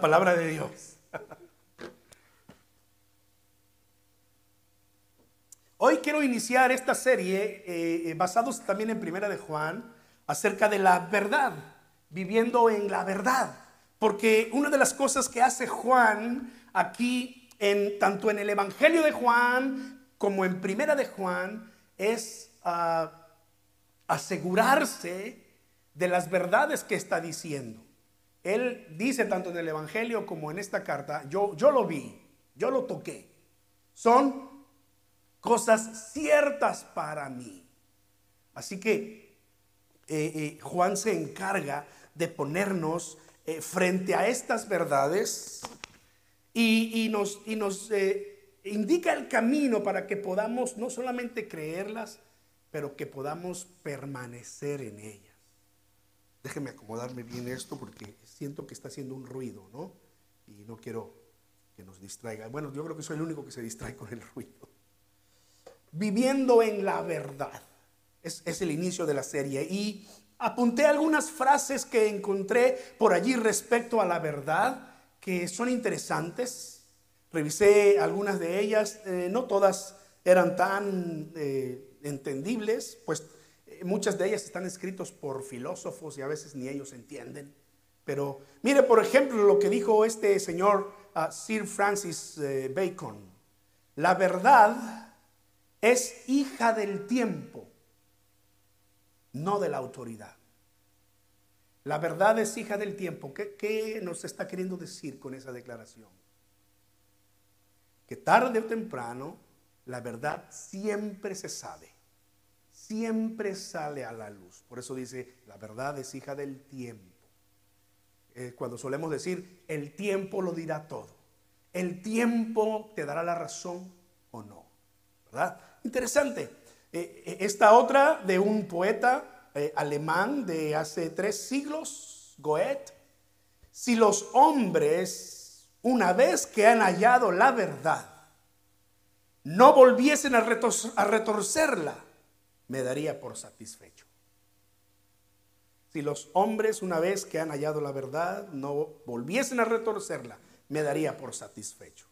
Palabra de Dios. Hoy quiero iniciar esta serie eh, basados también en Primera de Juan acerca de la verdad, viviendo en la verdad. Porque una de las cosas que hace Juan aquí, en, tanto en el Evangelio de Juan como en Primera de Juan, es ah, asegurarse de las verdades que está diciendo. Él dice tanto en el Evangelio como en esta carta, yo, yo lo vi, yo lo toqué. Son cosas ciertas para mí. Así que eh, eh, Juan se encarga de ponernos eh, frente a estas verdades y, nos, y nos indica el camino para que podamos no solamente creerlas, pero que podamos permanecer en ellas. Déjeme acomodarme bien esto porque siento que está haciendo un ruido, ¿no? Y no quiero que nos distraiga. Bueno, yo creo que soy el único que se distrae con el ruido. Viviendo en la verdad. Es, es el inicio de la serie. Y apunté algunas frases que encontré por allí respecto a la verdad que son interesantes. Revisé algunas de ellas, eh, no todas eran tan eh, entendibles, pues muchas de ellas están escritos por filósofos y a veces ni ellos entienden. Pero mire, por ejemplo, lo que dijo este señor ah, Sir Francis eh, Bacon. La verdad es hija del tiempo, no de la autoridad. La verdad es hija del tiempo. ¿Qué, ¿Qué, nos está queriendo decir con esa declaración? Que tarde o temprano la verdad siempre se sabe siempre sale a la luz. Por eso dice, la verdad es hija del tiempo. cuando solemos decir, el tiempo lo dirá todo. El tiempo te dará la razón o no. ¿Verdad? Interesante. Eh, eh, esta otra de un poeta eh, alemán de hace tres siglos, Goethe. Si los hombres, una vez que han hallado la verdad, no volviesen a retorcerla, me daría por satisfecho. Si los hombres, una vez que han hallado la verdad, no volviesen a retorcerla, me daría por satisfecho.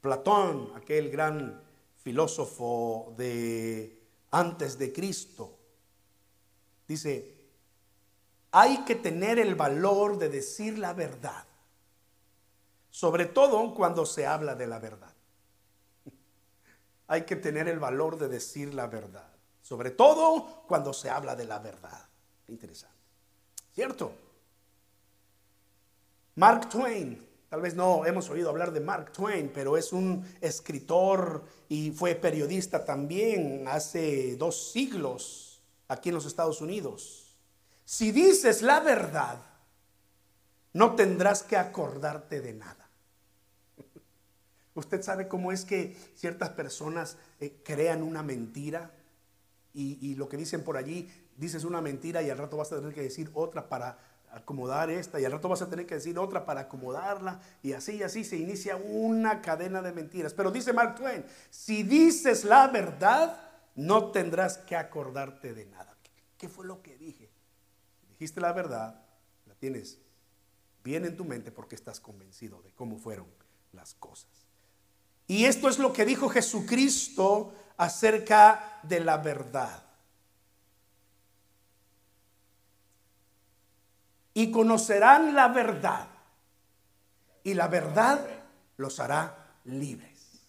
Platón, aquel gran filósofo de antes de Cristo, dice, hay que tener el valor de decir la verdad, sobre todo cuando se habla de la verdad hay que tener el valor de decir la verdad. Sobre todo cuando se habla de la verdad. Interesante. ¿Cierto? Mark Twain. Tal vez no hemos oído hablar de Mark Twain, pero es un escritor y fue periodista también hace dos siglos aquí en los Estados Unidos. Si dices la verdad, no tendrás que acordarte de nada. Usted sabe cómo es que ciertas personas eh, crean una mentira y, lo que dicen por allí, dices una mentira y al rato vas a tener que decir otra para acomodar esta y al rato vas a tener que decir otra para acomodarla y así y así se inicia una cadena de mentiras. Pero dice Mark Twain, si dices la verdad, no tendrás que acordarte de nada. ¿Qué fue lo que dije? Dijiste la verdad, la tienes bien en tu mente porque estás convencido de cómo fueron las cosas. Y esto es lo que dijo Jesucristo acerca de la verdad. Y conocerán la verdad. Y la verdad los hará libres.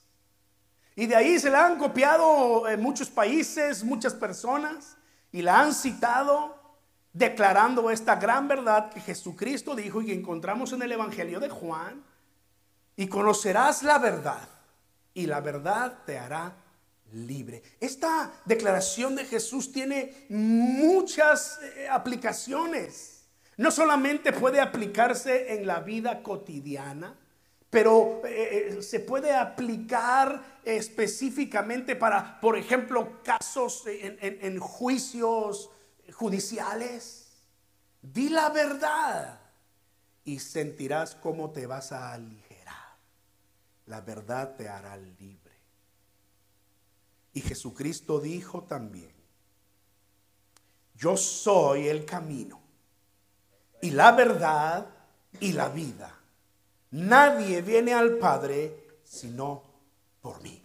Y de ahí se la han copiado en muchos países, muchas personas, y la han citado declarando esta gran verdad que Jesucristo dijo y que encontramos en el Evangelio de Juan. Y conocerás la verdad y la verdad te hará libre. Esta declaración de Jesús tiene muchas eh, aplicaciones. No solamente puede aplicarse en la vida cotidiana, pero eh, eh, se puede aplicar específicamente para, por ejemplo, casos en juicios judiciales. Di la verdad y sentirás cómo te vas a aliviar la verdad te hará libre. Y Jesucristo dijo también, yo soy el camino y la verdad y la vida. Nadie viene al Padre sino por mí.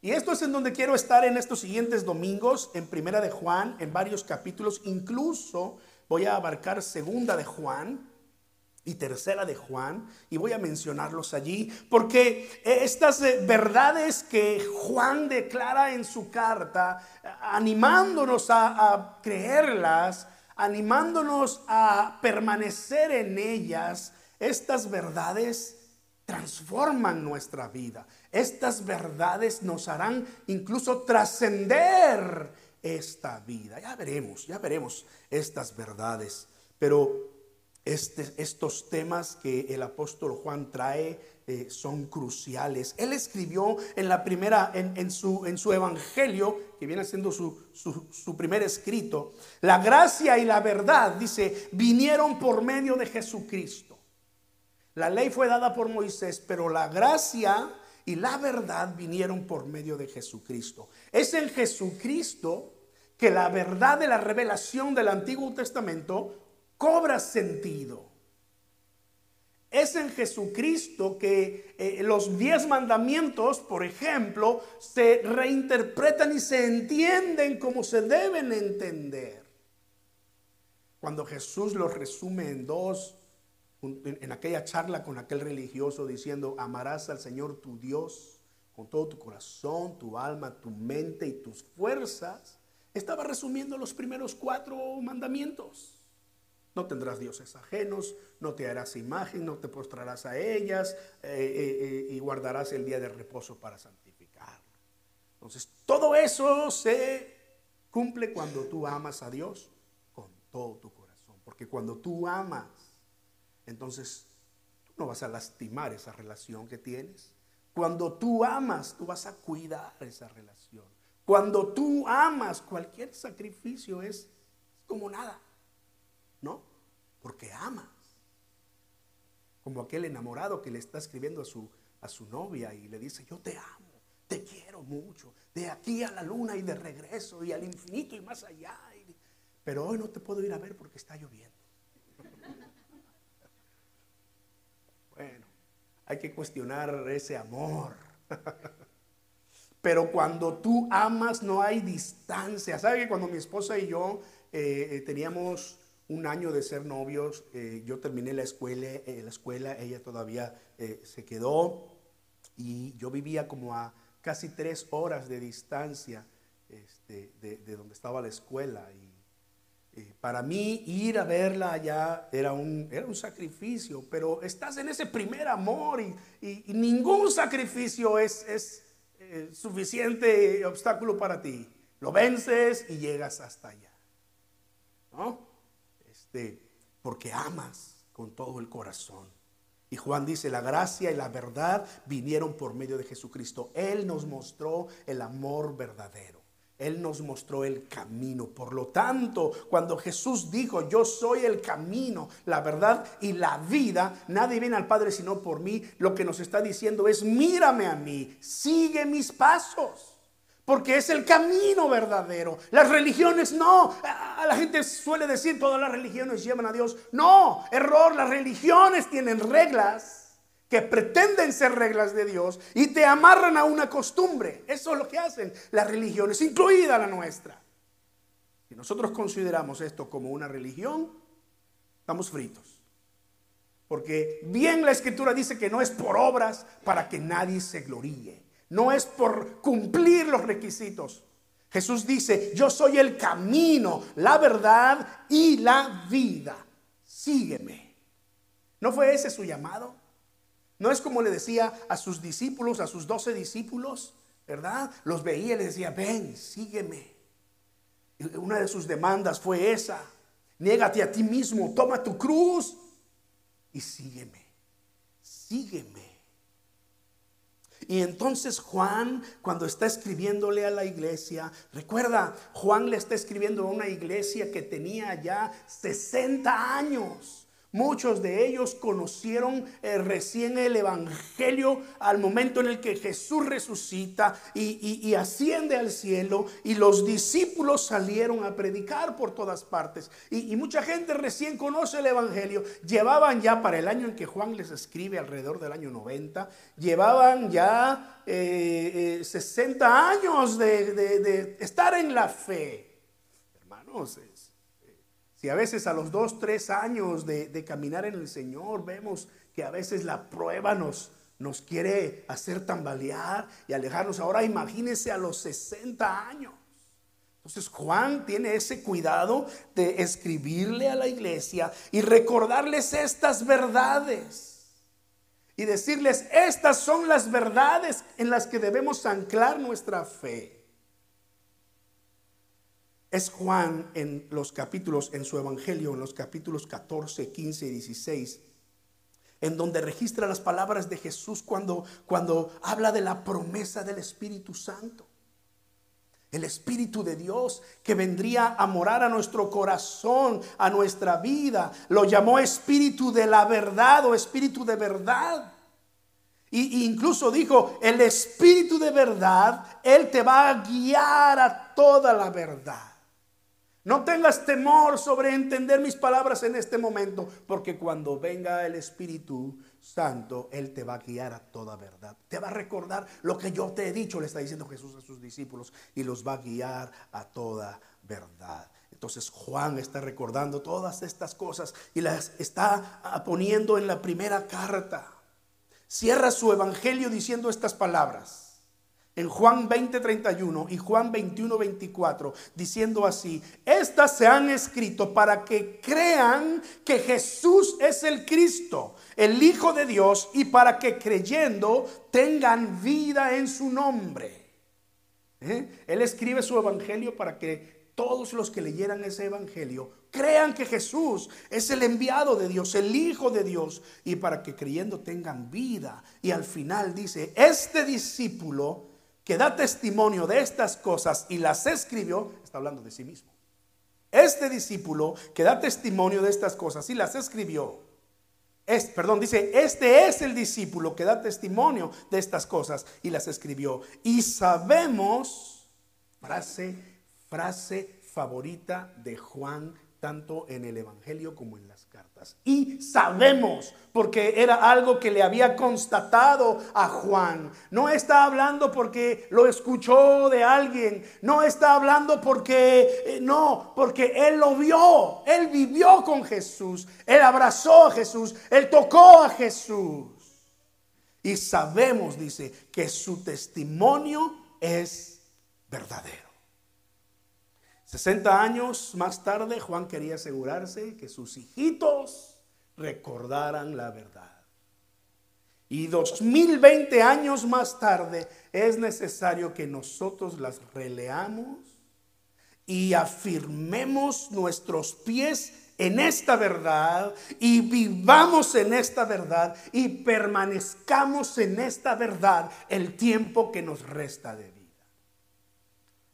Y esto es en donde quiero estar en estos siguientes domingos, en Primera de Juan, en varios capítulos, incluso voy a abarcar Segunda de Juan y Tercera de Juan, y voy a mencionarlos allí, porque estas eh, verdades que Juan declara en su carta, animándonos a creerlas, animándonos a permanecer en ellas, estas verdades transforman nuestra vida. Estas verdades nos harán incluso trascender esta vida. Ya veremos, ya veremos estas verdades. Pero este, estos temas que el apóstol Juan trae eh, son cruciales. Él escribió en la primera, en, su, en su evangelio, que viene siendo su, su primer escrito, la gracia y la verdad, dice, vinieron por medio de Jesucristo. La ley fue dada por Moisés, pero la gracia y la verdad vinieron por medio de Jesucristo. Es en Jesucristo que la verdad de la revelación del Antiguo Testamento cobra sentido. Es en Jesucristo que eh, los diez mandamientos, por ejemplo, se reinterpretan y se entienden como se deben entender. Cuando Jesús los resume en dos, en aquella charla con aquel religioso diciendo, amarás al Señor tu Dios con todo tu corazón, tu alma, tu mente y tus fuerzas, estaba resumiendo los primeros cuatro mandamientos. No tendrás dioses ajenos, no te harás imagen, no te postrarás a ellas eh, eh, eh, y guardarás el día de reposo para santificarlo. Entonces, todo eso se cumple cuando tú amas a Dios con todo tu corazón. Porque cuando tú amas, entonces tú no vas a lastimar esa relación que tienes. Cuando tú amas, tú vas a cuidar esa relación. Cuando tú amas, cualquier sacrificio es como nada. ¿No? Porque amas. Como aquel enamorado que le está escribiendo a su, a su novia y le dice, yo te amo, te quiero mucho, de aquí a la luna y de regreso y al infinito y más allá. Pero hoy no te puedo ir a ver porque está lloviendo. bueno, hay que cuestionar ese amor. Pero cuando tú amas no hay distancia. ¿Sabe que cuando mi esposa y yo eh, eh, teníamos un año de ser novios, eh, yo terminé la escuela, eh, la escuela ella todavía eh, se quedó y yo vivía como a casi tres horas de distancia este, de, donde estaba la escuela. Y, para mí ir a verla allá era un, era un sacrificio, pero estás en ese primer amor y, ningún sacrificio es, es suficiente obstáculo para ti. Lo vences y llegas hasta allá. ¿No? Porque amas con todo el corazón. Y Juan dice, la gracia y la verdad vinieron por medio de Jesucristo. Él nos mostró el amor verdadero. Él nos mostró el camino. Por lo tanto, cuando Jesús dijo, yo soy el camino, la verdad y la vida, nadie viene al Padre sino por mí, lo que nos está diciendo es, mírame a mí, sigue mis pasos. Porque es el camino verdadero. Las religiones no. La gente suele decir todas las religiones llevan a Dios. No, error. Las religiones tienen reglas que pretenden ser reglas de Dios y te amarran a una costumbre. Eso es lo que hacen las religiones, incluida la nuestra. Si nosotros consideramos esto como una religión, estamos fritos. Porque bien la escritura dice que no es por obras para que nadie se gloríe no es por cumplir los requisitos. Jesús dice, yo soy el camino, la verdad y la vida. Sígueme. ¿No fue ese su llamado? ¿No es como le decía a sus discípulos, a sus doce discípulos? ¿Verdad? Los veía y les decía, ven, sígueme. una de sus demandas fue esa. Niégate a ti mismo, toma tu cruz y sígueme. Sígueme. Y entonces Juan, cuando está escribiéndole a la iglesia, recuerda, Juan le está escribiendo a una iglesia que tenía ya 60 años. Muchos de ellos conocieron eh, recién el Evangelio al momento en el que Jesús resucita y, asciende al cielo y los discípulos salieron a predicar por todas partes. Y, mucha gente recién conoce el Evangelio. Llevaban ya para el año en que Juan les escribe, alrededor del año 90, llevaban ya 60 eh, eh, años de, de estar en la fe. Hermanos, si a veces a los dos, tres años de, caminar en el Señor vemos que a veces la prueba nos, nos quiere hacer tambalear y alejarnos. Ahora imagínense a los 60 años. Entonces Juan tiene ese cuidado de escribirle a la iglesia y recordarles estas verdades. Y decirles, estas son las verdades en las que debemos anclar nuestra fe es Juan en los capítulos, en su evangelio, en los capítulos 14, 15 y 16, en donde registra las palabras de Jesús cuando, cuando habla de la promesa del Espíritu Santo. El Espíritu de Dios que vendría a morar a nuestro corazón, a nuestra vida. Lo llamó Espíritu de la verdad o Espíritu de verdad. Y incluso dijo, el Espíritu de verdad, Él te va a guiar a toda la verdad. No tengas temor sobre entender mis palabras en este momento, porque cuando venga el Espíritu Santo, Él te va a guiar a toda verdad. Te va a recordar lo que yo te he dicho, le está diciendo Jesús a sus discípulos, y los va a guiar a toda verdad. Entonces Juan está recordando todas estas cosas y las está poniendo en la primera carta. Cierra su evangelio diciendo estas palabras en Juan 20:31 y Juan 21:24, diciendo así, estas se han escrito para que crean que Jesús es el Cristo, el Hijo de Dios, y para que creyendo tengan vida en su nombre. ¿Eh? Él escribe su evangelio para que todos los que leyeran ese evangelio crean que Jesús es el enviado de Dios, el Hijo de Dios, y para que creyendo tengan vida. Y al final dice, este discípulo, que da testimonio de estas cosas y las escribió, está hablando de sí mismo. Este discípulo que da testimonio de estas cosas y las escribió, es, perdón, dice, este es el discípulo que da testimonio de estas cosas y las escribió. Y sabemos, frase, frase favorita de Juan tanto en el Evangelio como en las cartas. Y sabemos, porque era algo que le había constatado a Juan. No está hablando porque lo escuchó de alguien, no está hablando porque, eh, no, porque él lo vio, él vivió con Jesús, él abrazó a Jesús, él tocó a Jesús. Y sabemos, dice, que su testimonio es verdadero. 60 años más tarde, Juan quería asegurarse que sus hijitos recordaran la verdad. Y 2020 años más tarde es necesario que nosotros las releamos y afirmemos nuestros pies en esta verdad y vivamos en esta verdad y permanezcamos en esta verdad el tiempo que nos resta de vida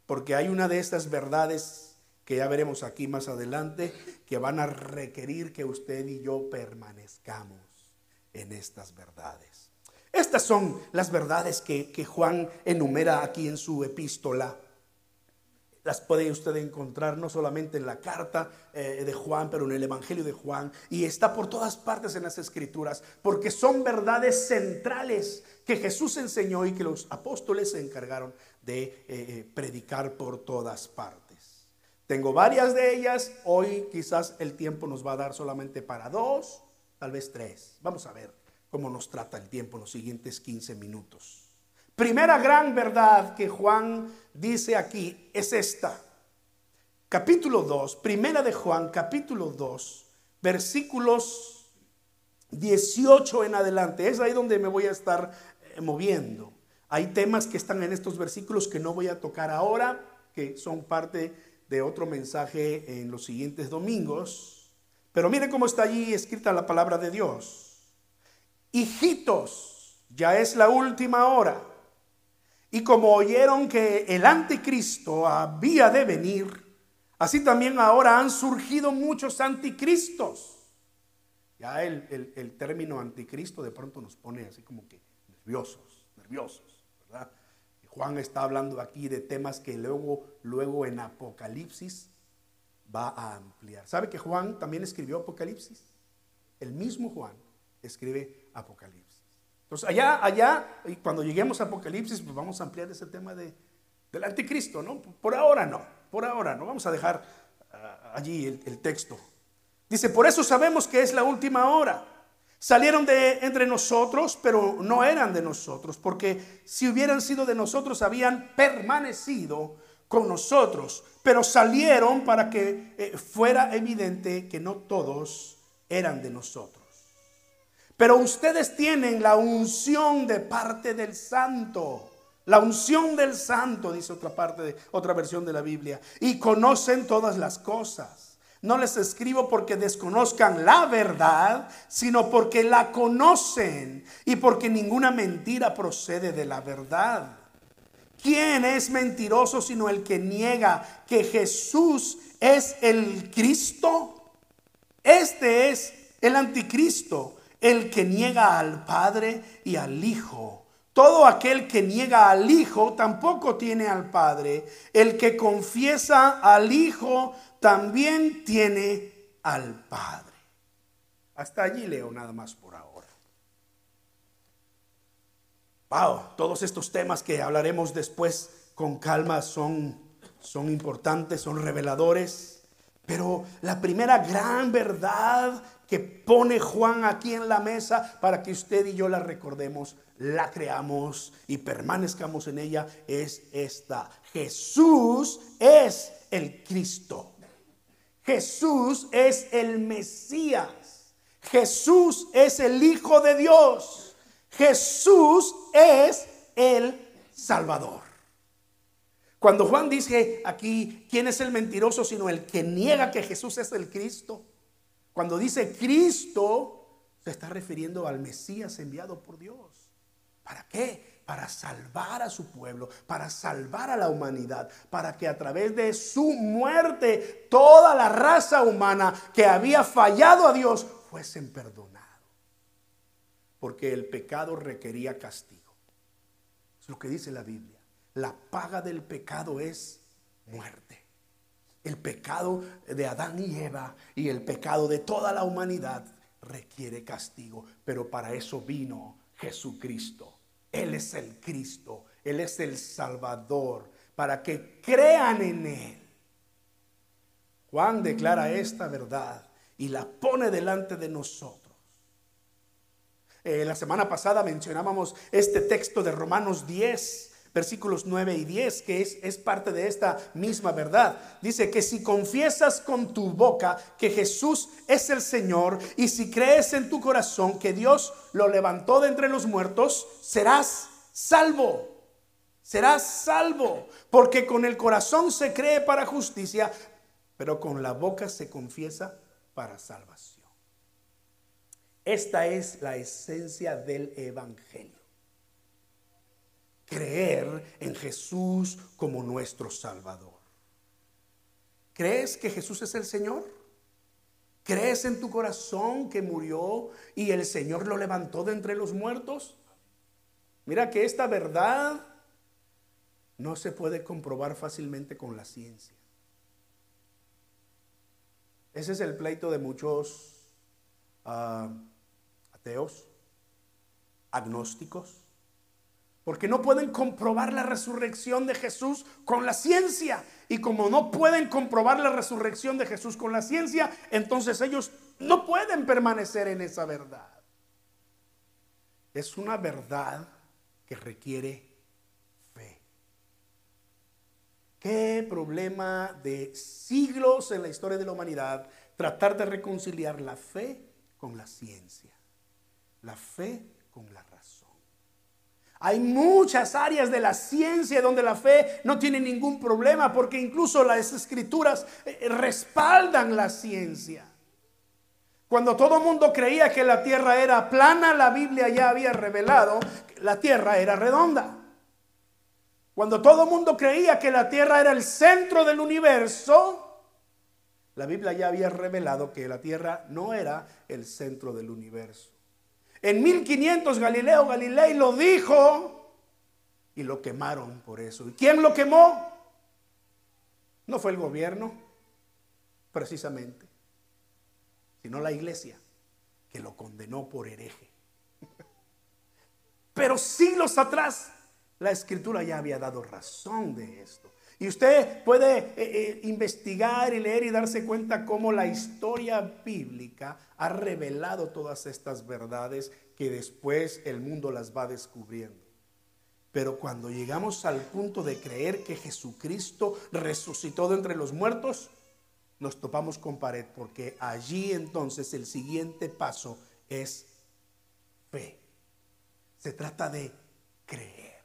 porque hay una de estas verdades que ya veremos aquí más adelante, que van a requerir que usted y yo permanezcamos en estas verdades. Estas son las verdades que, Juan enumera aquí en su epístola. Las puede usted encontrar no solamente en la carta eh, de Juan, pero en el Evangelio de Juan. Y está por todas partes en las escrituras, porque son verdades centrales que Jesús enseñó y que los apóstoles se encargaron de eh, eh, predicar por todas partes. Tengo varias de ellas, hoy quizás el tiempo nos va a dar solamente para dos, tal vez tres. Vamos a ver cómo nos trata el tiempo en los siguientes 15 minutos. Primera gran verdad que Juan dice aquí es esta. Capítulo 2, primera de Juan, capítulo 2, versículos 18 en adelante. Es ahí donde me voy a estar eh, moviendo. Hay temas que están en estos versículos que no voy a tocar ahora, que son parte de otro mensaje en los siguientes domingos. Pero mire cómo está allí escrita la palabra de Dios. Hijitos, ya es la última hora. Y como oyeron que el anticristo había de venir, así también ahora han surgido muchos anticristos. Ya el, el, término anticristo de pronto nos pone así como que nerviosos, nerviosos, Juan está hablando aquí de temas que luego, luego en Apocalipsis va a ampliar. ¿Sabe que Juan también escribió Apocalipsis? El mismo Juan escribe Apocalipsis. Entonces, allá, allá, cuando lleguemos a Apocalipsis, pues vamos a ampliar ese tema de, del anticristo, ¿no? Por ahora no, por ahora no. Vamos a dejar ah, allí el texto. Dice, por eso sabemos que es la última hora. Salieron de entre nosotros, pero no eran de nosotros, porque si hubieran sido de nosotros, habían permanecido con nosotros, pero salieron para que eh, fuera evidente que no todos eran de nosotros. Pero ustedes tienen la unción de parte del santo. La unción del santo, dice otra parte de otra versión de la Biblia, y conocen todas las cosas. No les escribo porque desconozcan la verdad, sino porque la conocen y porque ninguna mentira procede de la verdad. ¿Quién es mentiroso sino el que niega que Jesús es el Cristo? Este es el anticristo, el que niega al Padre y al Hijo. Todo aquel que niega al Hijo tampoco tiene al Padre. El que confiesa al Hijo también tiene al Padre. Hasta allí leo nada más por ahora. Wow, todos estos temas que hablaremos después con calma son, son importantes, son reveladores. Pero la primera gran verdad que pone Juan aquí en la mesa para que usted y yo la recordemos, la creamos y permanezcamos en ella es esta. Jesús es el Cristo. Jesús es el Mesías. Jesús es el Hijo de Dios. Jesús es el Salvador. Cuando Juan dice aquí, ¿quién es el mentiroso sino el que niega que Jesús es el Cristo? Cuando dice Cristo, se está refiriendo al Mesías enviado por Dios. ¿Para qué? Para salvar a su pueblo, para salvar a la humanidad, para que a través de su muerte toda la raza humana que había fallado a Dios fuesen perdonados. Porque el pecado requería castigo. Es lo que dice la Biblia. La paga del pecado es muerte. El pecado de Adán y Eva y el pecado de toda la humanidad requiere castigo. Pero para eso vino Jesucristo él es el Cristo, Él es el Salvador, para que crean en Él. Juan declara esta verdad y la pone delante de nosotros. Eh, la semana pasada mencionábamos este texto de Romanos 10, versículos 9 y 10, que es, es, parte de esta misma verdad. Dice que si confiesas con tu boca que Jesús es el Señor y si crees en tu corazón que Dios lo levantó de entre los muertos, serás salvo. Serás salvo, porque con el corazón se cree para justicia, pero con la boca se confiesa para salvación. Esta es la esencia del Evangelio creer en Jesús como nuestro Salvador. ¿Crees que Jesús es el Señor? ¿Crees en tu corazón que murió y el Señor lo levantó de entre los muertos? Mira que esta verdad no se puede comprobar fácilmente con la ciencia. Ese es el pleito de muchos ah, ateos, agnósticos, porque no pueden comprobar la resurrección de Jesús con la ciencia. Y como no pueden comprobar la resurrección de Jesús con la ciencia, entonces ellos no pueden permanecer en esa verdad. Es una verdad que requiere fe. Qué problema de siglos en la historia de la humanidad tratar de reconciliar la fe con la ciencia, la fe con la hay muchas áreas de la ciencia donde la fe no tiene ningún problema porque incluso las escrituras eh, respaldan la ciencia. Cuando todo el mundo creía que la tierra era plana, la Biblia ya había revelado que la tierra era redonda. Cuando todo el mundo creía que la tierra era el centro del universo, la Biblia ya había revelado que la tierra no era el centro del universo. En 1500 Galileo Galilei lo dijo y lo quemaron por eso. ¿Y quién lo quemó? No fue el gobierno, precisamente, sino la iglesia que lo condenó por hereje. Pero siglos atrás la escritura ya había dado razón de esto. Y usted puede eh, eh, investigar y leer y darse cuenta cómo la historia bíblica ha revelado todas estas verdades que después el mundo las va descubriendo. Pero cuando llegamos al punto de creer que Jesucristo resucitó de entre los muertos, nos topamos con pared, porque allí entonces el siguiente paso es fe. Se trata de creer.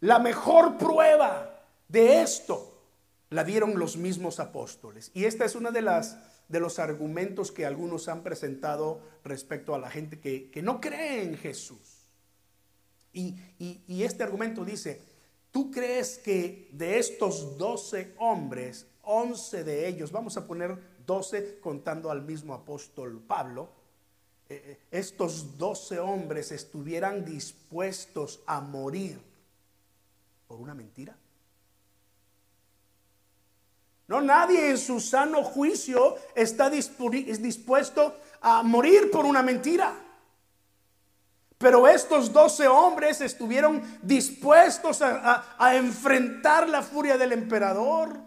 La mejor prueba de esto la dieron los mismos apóstoles. Y esta es una de las de los argumentos que algunos han presentado respecto a la gente que, no cree en Jesús. Y, y, este argumento dice, ¿tú crees que de estos 12 hombres, 11 de ellos, vamos a poner 12 contando al mismo apóstol Pablo, eh, eh, estos 12 hombres estuvieran dispuestos a morir por una mentira? No, nadie en su sano juicio está dispuesto a morir por una mentira. Pero estos doce hombres estuvieron dispuestos a, enfrentar la furia del emperador.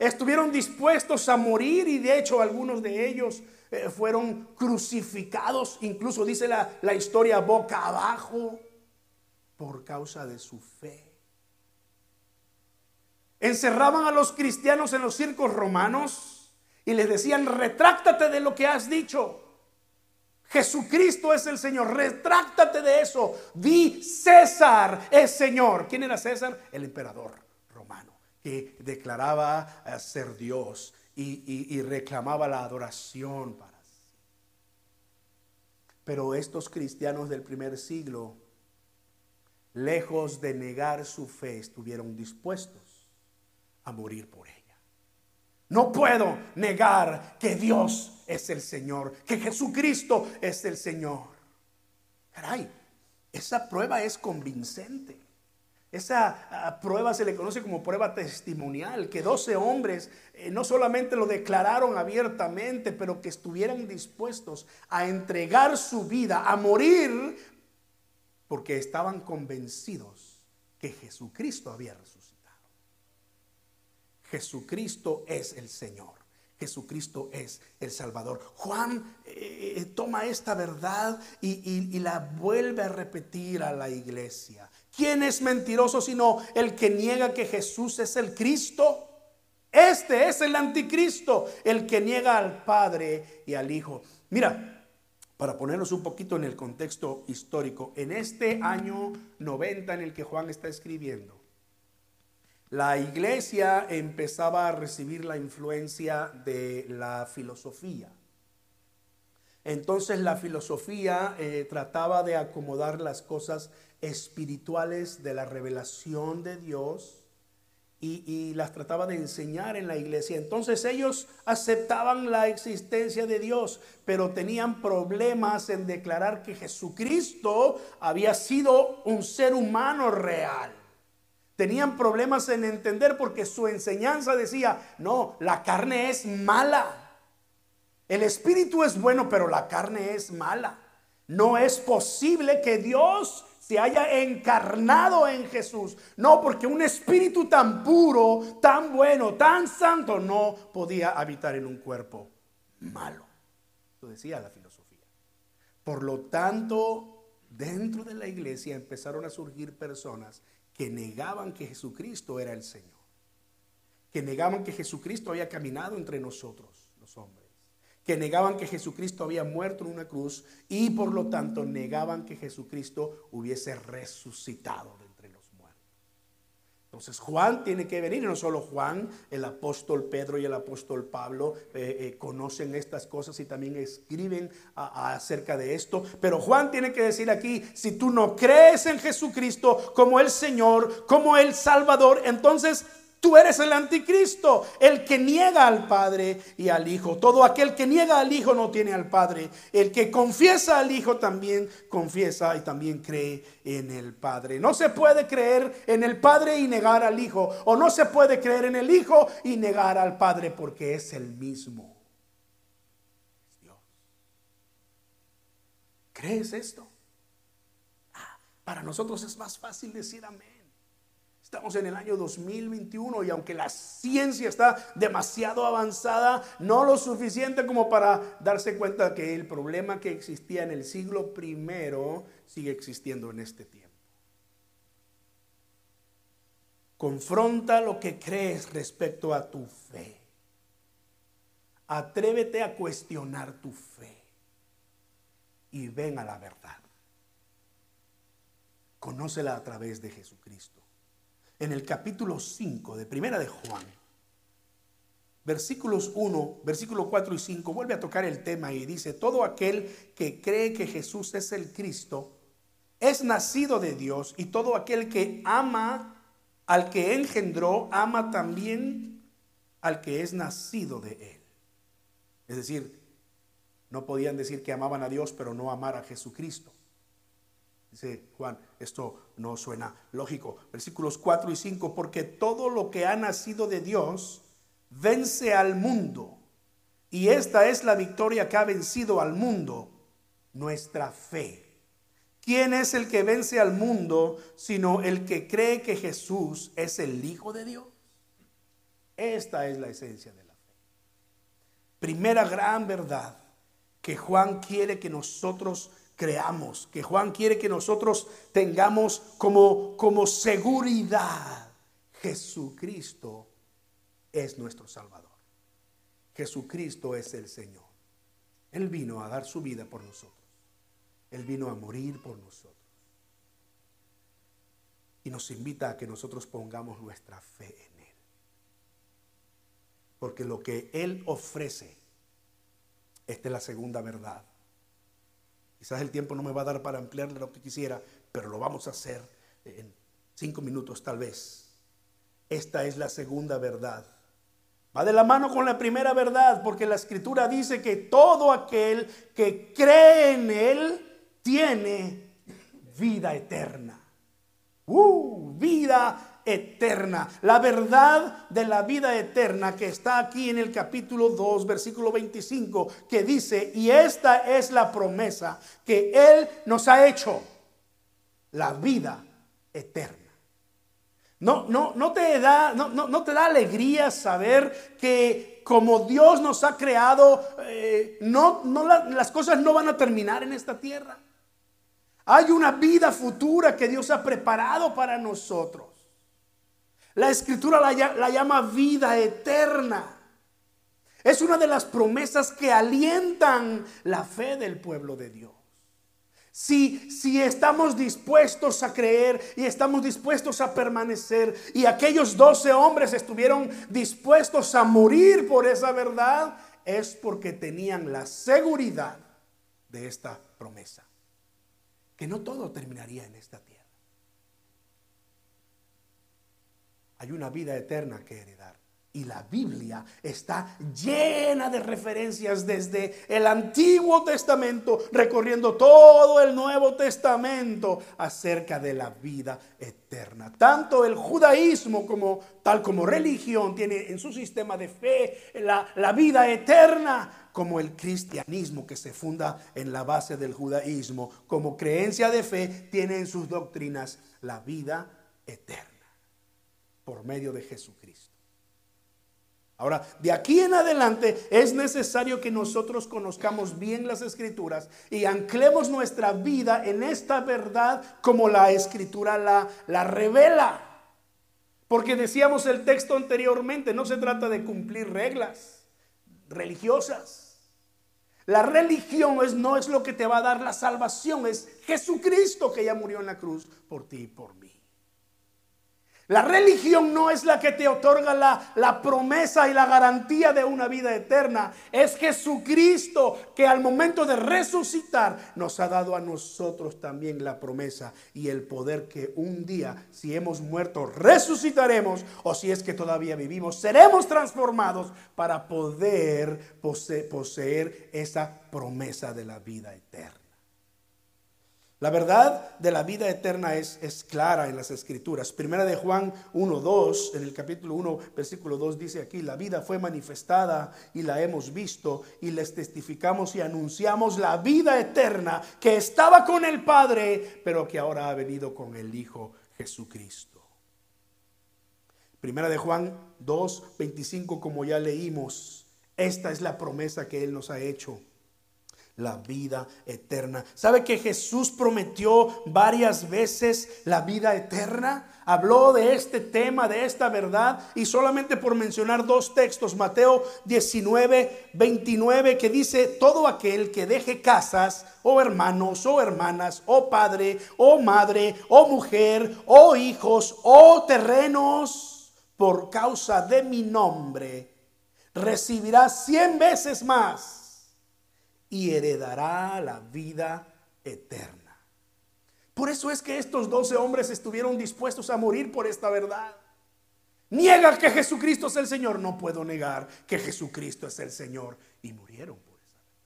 Estuvieron dispuestos a morir y de hecho algunos de ellos eh, fueron crucificados, incluso dice la, la historia boca abajo, por causa de su fe. Encerraban a los cristianos en los circos romanos y les decían, retráctate de lo que has dicho. Jesucristo es el Señor, retráctate de eso. Di César es Señor. ¿Quién era César? El emperador romano, que declaraba ser Dios y, y reclamaba la adoración para sí. Pero estos cristianos del primer siglo, lejos de negar su fe, estuvieron dispuestos a morir por ella. No puedo negar que Dios es el Señor, que Jesucristo es el Señor. Caray, esa prueba es convincente. Esa ah, prueba se le conoce como prueba testimonial, que 12 hombres eh, no solamente lo declararon abiertamente, pero que estuvieran dispuestos a entregar su vida, a morir, porque estaban convencidos que Jesucristo había resucitado. Jesucristo es el Señor. Jesucristo es el Salvador. Juan eh, eh, toma esta verdad y, la vuelve a repetir a la iglesia. ¿Quién es mentiroso sino el que niega que Jesús es el Cristo? Este es el anticristo, el que niega al Padre y al Hijo. Mira, para ponernos un poquito en el contexto histórico, en este año 90 en el que Juan está escribiendo, la iglesia empezaba a recibir la influencia de la filosofía. Entonces la filosofía eh, trataba de acomodar las cosas espirituales de la revelación de Dios y, y, las trataba de enseñar en la iglesia. Entonces ellos aceptaban la existencia de Dios, pero tenían problemas en declarar que Jesucristo había sido un ser humano real. Tenían problemas en entender porque su enseñanza decía, no, la carne es mala. El espíritu es bueno, pero la carne es mala. No es posible que Dios se haya encarnado en Jesús. No, porque un espíritu tan puro, tan bueno, tan santo, no podía habitar en un cuerpo malo. Lo decía la filosofía. Por lo tanto, dentro de la iglesia empezaron a surgir personas que negaban que Jesucristo era el Señor, que negaban que Jesucristo había caminado entre nosotros, los hombres, que negaban que Jesucristo había muerto en una cruz y por lo tanto negaban que Jesucristo hubiese resucitado entonces Juan tiene que venir, y no solo Juan, el apóstol Pedro y el apóstol Pablo eh, eh, conocen estas cosas y también escriben acerca de esto, pero Juan tiene que decir aquí, si tú no crees en Jesucristo como el Señor, como el Salvador, entonces Tú eres el anticristo, el que niega al Padre y al Hijo. Todo aquel que niega al Hijo no tiene al Padre. El que confiesa al Hijo también confiesa y también cree en el Padre. No se puede creer en el Padre y negar al Hijo. O no se puede creer en el Hijo y negar al Padre porque es el mismo. Dios. ¿Crees esto? Ah, para nosotros es más fácil decir amén. Estamos en el año 2021 y aunque la ciencia está demasiado avanzada, no lo suficiente como para darse cuenta que el problema que existía en el siglo primero sigue existiendo en este tiempo. Confronta lo que crees respecto a tu fe. Atrévete a cuestionar tu fe y ven a la verdad. Conócela a través de Jesucristo en el capítulo 5 de Primera de Juan, versículos 1, versículo 4 y 5, vuelve a tocar el tema y dice, todo aquel que cree que Jesús es el Cristo, es nacido de Dios y todo aquel que ama al que engendró, ama también al que es nacido de él. Es decir, no podían decir que amaban a Dios, pero no amar a Jesucristo. Dice Juan, esto no suena lógico. Versículos 4 y 5, porque todo lo que ha nacido de Dios vence al mundo. Y esta es la victoria que ha vencido al mundo, nuestra fe. ¿Quién es el que vence al mundo sino el que cree que Jesús es el Hijo de Dios? Esta es la esencia de la fe. Primera gran verdad que Juan quiere que nosotros creamos, que Juan quiere que nosotros tengamos como, como seguridad. Jesucristo es nuestro Salvador. Jesucristo es el Señor. Él vino a dar su vida por nosotros. Él vino a morir por nosotros. Y nos invita a que nosotros pongamos nuestra fe en Él. Porque lo que Él ofrece, esta es la segunda verdad Quizás el tiempo no me va a dar para ampliarle lo que quisiera, pero lo vamos a hacer en cinco minutos tal vez. Esta es la segunda verdad. Va de la mano con la primera verdad, porque la escritura dice que todo aquel que cree en Él tiene vida eterna. Uh, vida eterna. La verdad de la vida eterna que está aquí en el capítulo 2, versículo 25, que dice, y esta es la promesa que Él nos ha hecho, la vida eterna. No, no, no, te, da, no, no, te da alegría saber que como Dios nos ha creado, eh, no, no las cosas no van a terminar en esta tierra. Hay una vida futura que Dios ha preparado para nosotros. La escritura la, llama vida eterna. Es una de las promesas que alientan la fe del pueblo de Dios. Si, si, estamos dispuestos a creer y estamos dispuestos a permanecer, y aquellos doce hombres estuvieron dispuestos a morir por esa verdad, es porque tenían la seguridad de esta promesa. Que no todo terminaría en esta tierra. Hay una vida eterna que heredar. Y la Biblia está llena de referencias desde el Antiguo Testamento, recorriendo todo el Nuevo Testamento acerca de la vida eterna. Tanto el judaísmo como tal como religión tiene en su sistema de fe la, la vida eterna, como el cristianismo que se funda en la base del judaísmo, como creencia de fe, tiene en sus doctrinas la vida eterna por medio de Jesucristo. Ahora, de aquí en adelante es necesario que nosotros conozcamos bien las escrituras y anclemos nuestra vida en esta verdad como la escritura la, la revela. Porque decíamos el texto anteriormente, no se trata de cumplir reglas religiosas. La religión no es lo que te va a dar la salvación, es Jesucristo que ya murió en la cruz por ti y por mí. La religión no es la que te otorga la, promesa y la garantía de una vida eterna. Es Jesucristo que al momento de resucitar nos ha dado a nosotros también la promesa y el poder que un día, si hemos muerto, resucitaremos o si es que todavía vivimos, seremos transformados para poder poseer esa promesa de la vida eterna. La verdad de la vida eterna es, clara en las escrituras. Primera de Juan 1.2, en el capítulo 1, versículo 2 dice aquí, la vida fue manifestada y la hemos visto y les testificamos y anunciamos la vida eterna que estaba con el Padre, pero que ahora ha venido con el Hijo Jesucristo. Primera de Juan 2, 25, como ya leímos, esta es la promesa que Él nos ha hecho la vida eterna. ¿Sabe que Jesús prometió varias veces la vida eterna? Habló de este tema, de esta verdad, y solamente por mencionar dos textos, Mateo 19, 29, que dice, todo aquel que deje casas, o hermanos, o hermanas, o padre, o madre, o mujer, o hijos, o terrenos, por causa de mi nombre, recibirá cien veces más y heredará la vida eterna. Por eso es que estos doce hombres estuvieron dispuestos a morir por esta verdad. Niega que Jesucristo es el Señor. No puedo negar que Jesucristo es el Señor. Y murieron por esa verdad.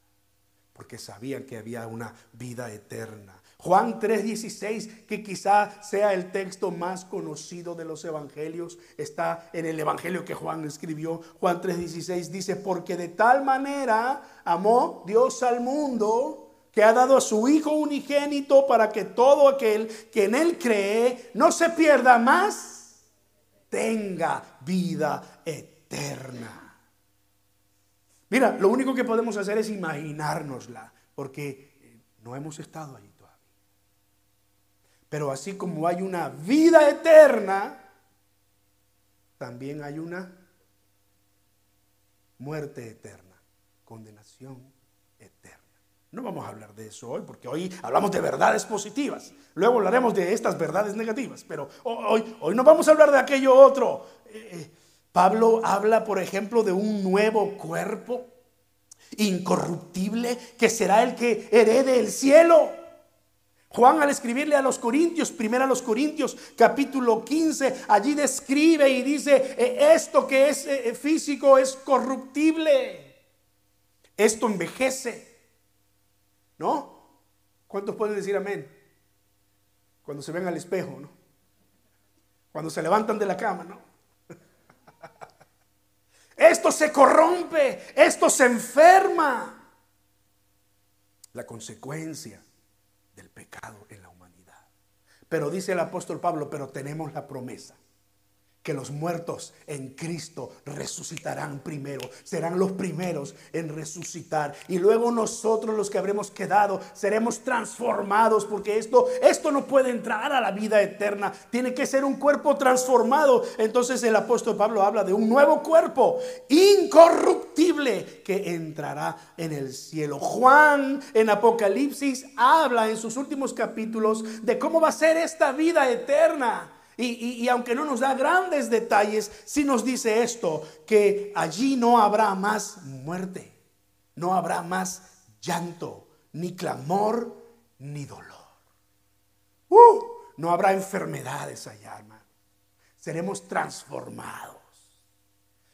Porque sabían que había una vida eterna. Juan 3:16, que quizá sea el texto más conocido de los evangelios, está en el evangelio que Juan escribió. Juan 3:16 dice, porque de tal manera amó Dios al mundo que ha dado a su Hijo unigénito para que todo aquel que en Él cree no se pierda más, tenga vida eterna. Mira, lo único que podemos hacer es imaginárnosla, porque no hemos estado allí. Pero así como hay una vida eterna, también hay una muerte eterna, condenación eterna. No vamos a hablar de eso hoy, porque hoy hablamos de verdades positivas. Luego hablaremos de estas verdades negativas, pero hoy, hoy no vamos a hablar de aquello otro. Eh, eh, Pablo habla, por ejemplo, de un nuevo cuerpo incorruptible que será el que herede el cielo. Juan al escribirle a los Corintios, primero a los Corintios, capítulo 15, allí describe y dice, e, esto que es e, e, físico es corruptible, esto envejece, ¿no? ¿Cuántos pueden decir amén? Cuando se ven al espejo, ¿no? Cuando se levantan de la cama, ¿no? Esto se corrompe, esto se enferma. La consecuencia del pecado en la humanidad. Pero dice el apóstol Pablo, pero tenemos la promesa que los muertos en Cristo resucitarán primero, serán los primeros en resucitar y luego nosotros los que habremos quedado seremos transformados porque esto esto no puede entrar a la vida eterna, tiene que ser un cuerpo transformado. Entonces el apóstol Pablo habla de un nuevo cuerpo incorruptible que entrará en el cielo. Juan en Apocalipsis habla en sus últimos capítulos de cómo va a ser esta vida eterna. Y, aunque no nos da grandes detalles, sí nos dice esto, que allí no habrá más muerte, no habrá más llanto, ni clamor, ni dolor. Uh, no habrá enfermedades allá, hermano. Seremos transformados.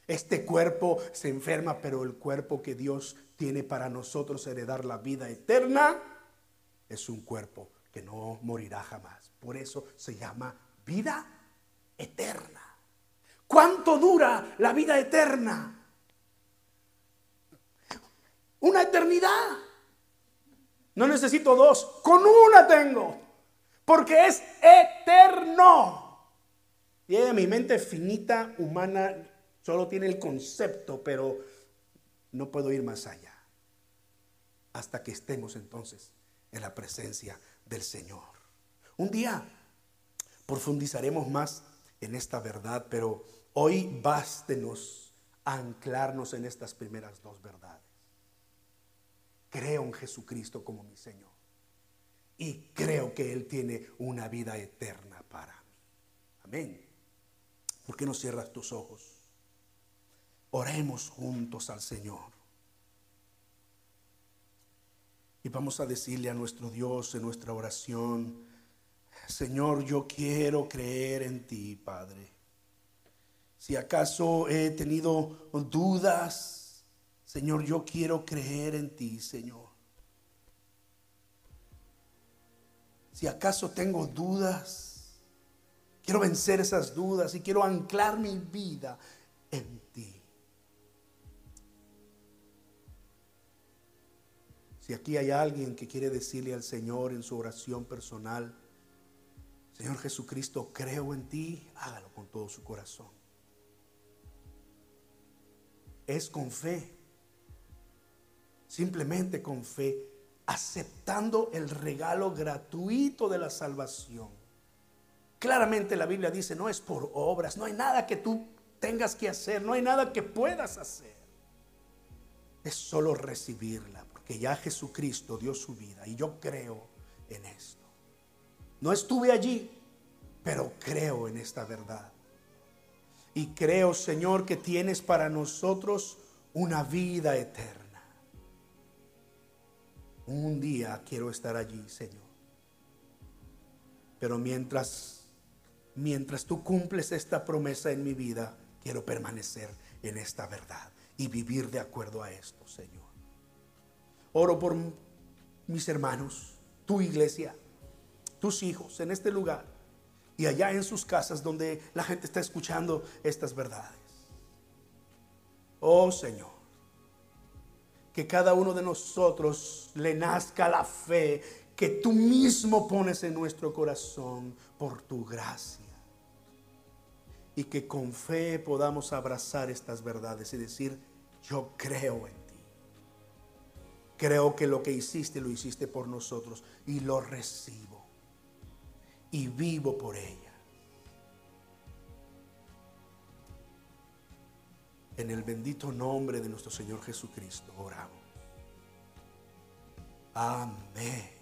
Este cuerpo se enferma, pero el cuerpo que Dios tiene para nosotros heredar la vida eterna es un cuerpo que no morirá jamás. Por eso se llama vida eterna. ¿Cuánto dura la vida eterna? Una eternidad. No necesito dos, con una tengo, porque es eterno. Y mi mente finita, humana, solo tiene el concepto, pero no puedo ir más allá. Hasta que estemos entonces en la presencia del Señor. Un día Profundizaremos más en esta verdad, pero hoy bástenos anclarnos en estas primeras dos verdades. Creo en Jesucristo como mi Señor y creo que Él tiene una vida eterna para mí. Amén. ¿Por qué no cierras tus ojos? Oremos juntos al Señor. Y vamos a decirle a nuestro Dios en nuestra oración, Señor, yo quiero creer en ti, Padre. Si acaso he tenido dudas, Señor, yo quiero creer en ti, Señor. Si acaso tengo dudas, quiero vencer esas dudas y quiero anclar mi vida en ti. Si aquí hay alguien que quiere decirle al Señor en su oración personal, Señor Jesucristo, creo en ti, hágalo con todo su corazón. Es con fe, simplemente con fe, aceptando el regalo gratuito de la salvación. Claramente la Biblia dice, no es por obras, no hay nada que tú tengas que hacer, no hay nada que puedas hacer. Es solo recibirla que ya Jesucristo dio su vida y yo creo en esto. No estuve allí, pero creo en esta verdad. Y creo, Señor, que tienes para nosotros una vida eterna. Un día quiero estar allí, Señor. Pero mientras mientras tú cumples esta promesa en mi vida, quiero permanecer en esta verdad y vivir de acuerdo a esto, Señor. Oro por mis hermanos, tu iglesia, tus hijos en este lugar y allá en sus casas donde la gente está escuchando estas verdades. Oh Señor, que cada uno de nosotros le nazca la fe que tú mismo pones en nuestro corazón por tu gracia. Y que con fe podamos abrazar estas verdades y decir, yo creo en Creo que lo que hiciste lo hiciste por nosotros y lo recibo y vivo por ella. En el bendito nombre de nuestro Señor Jesucristo oramos. Amén.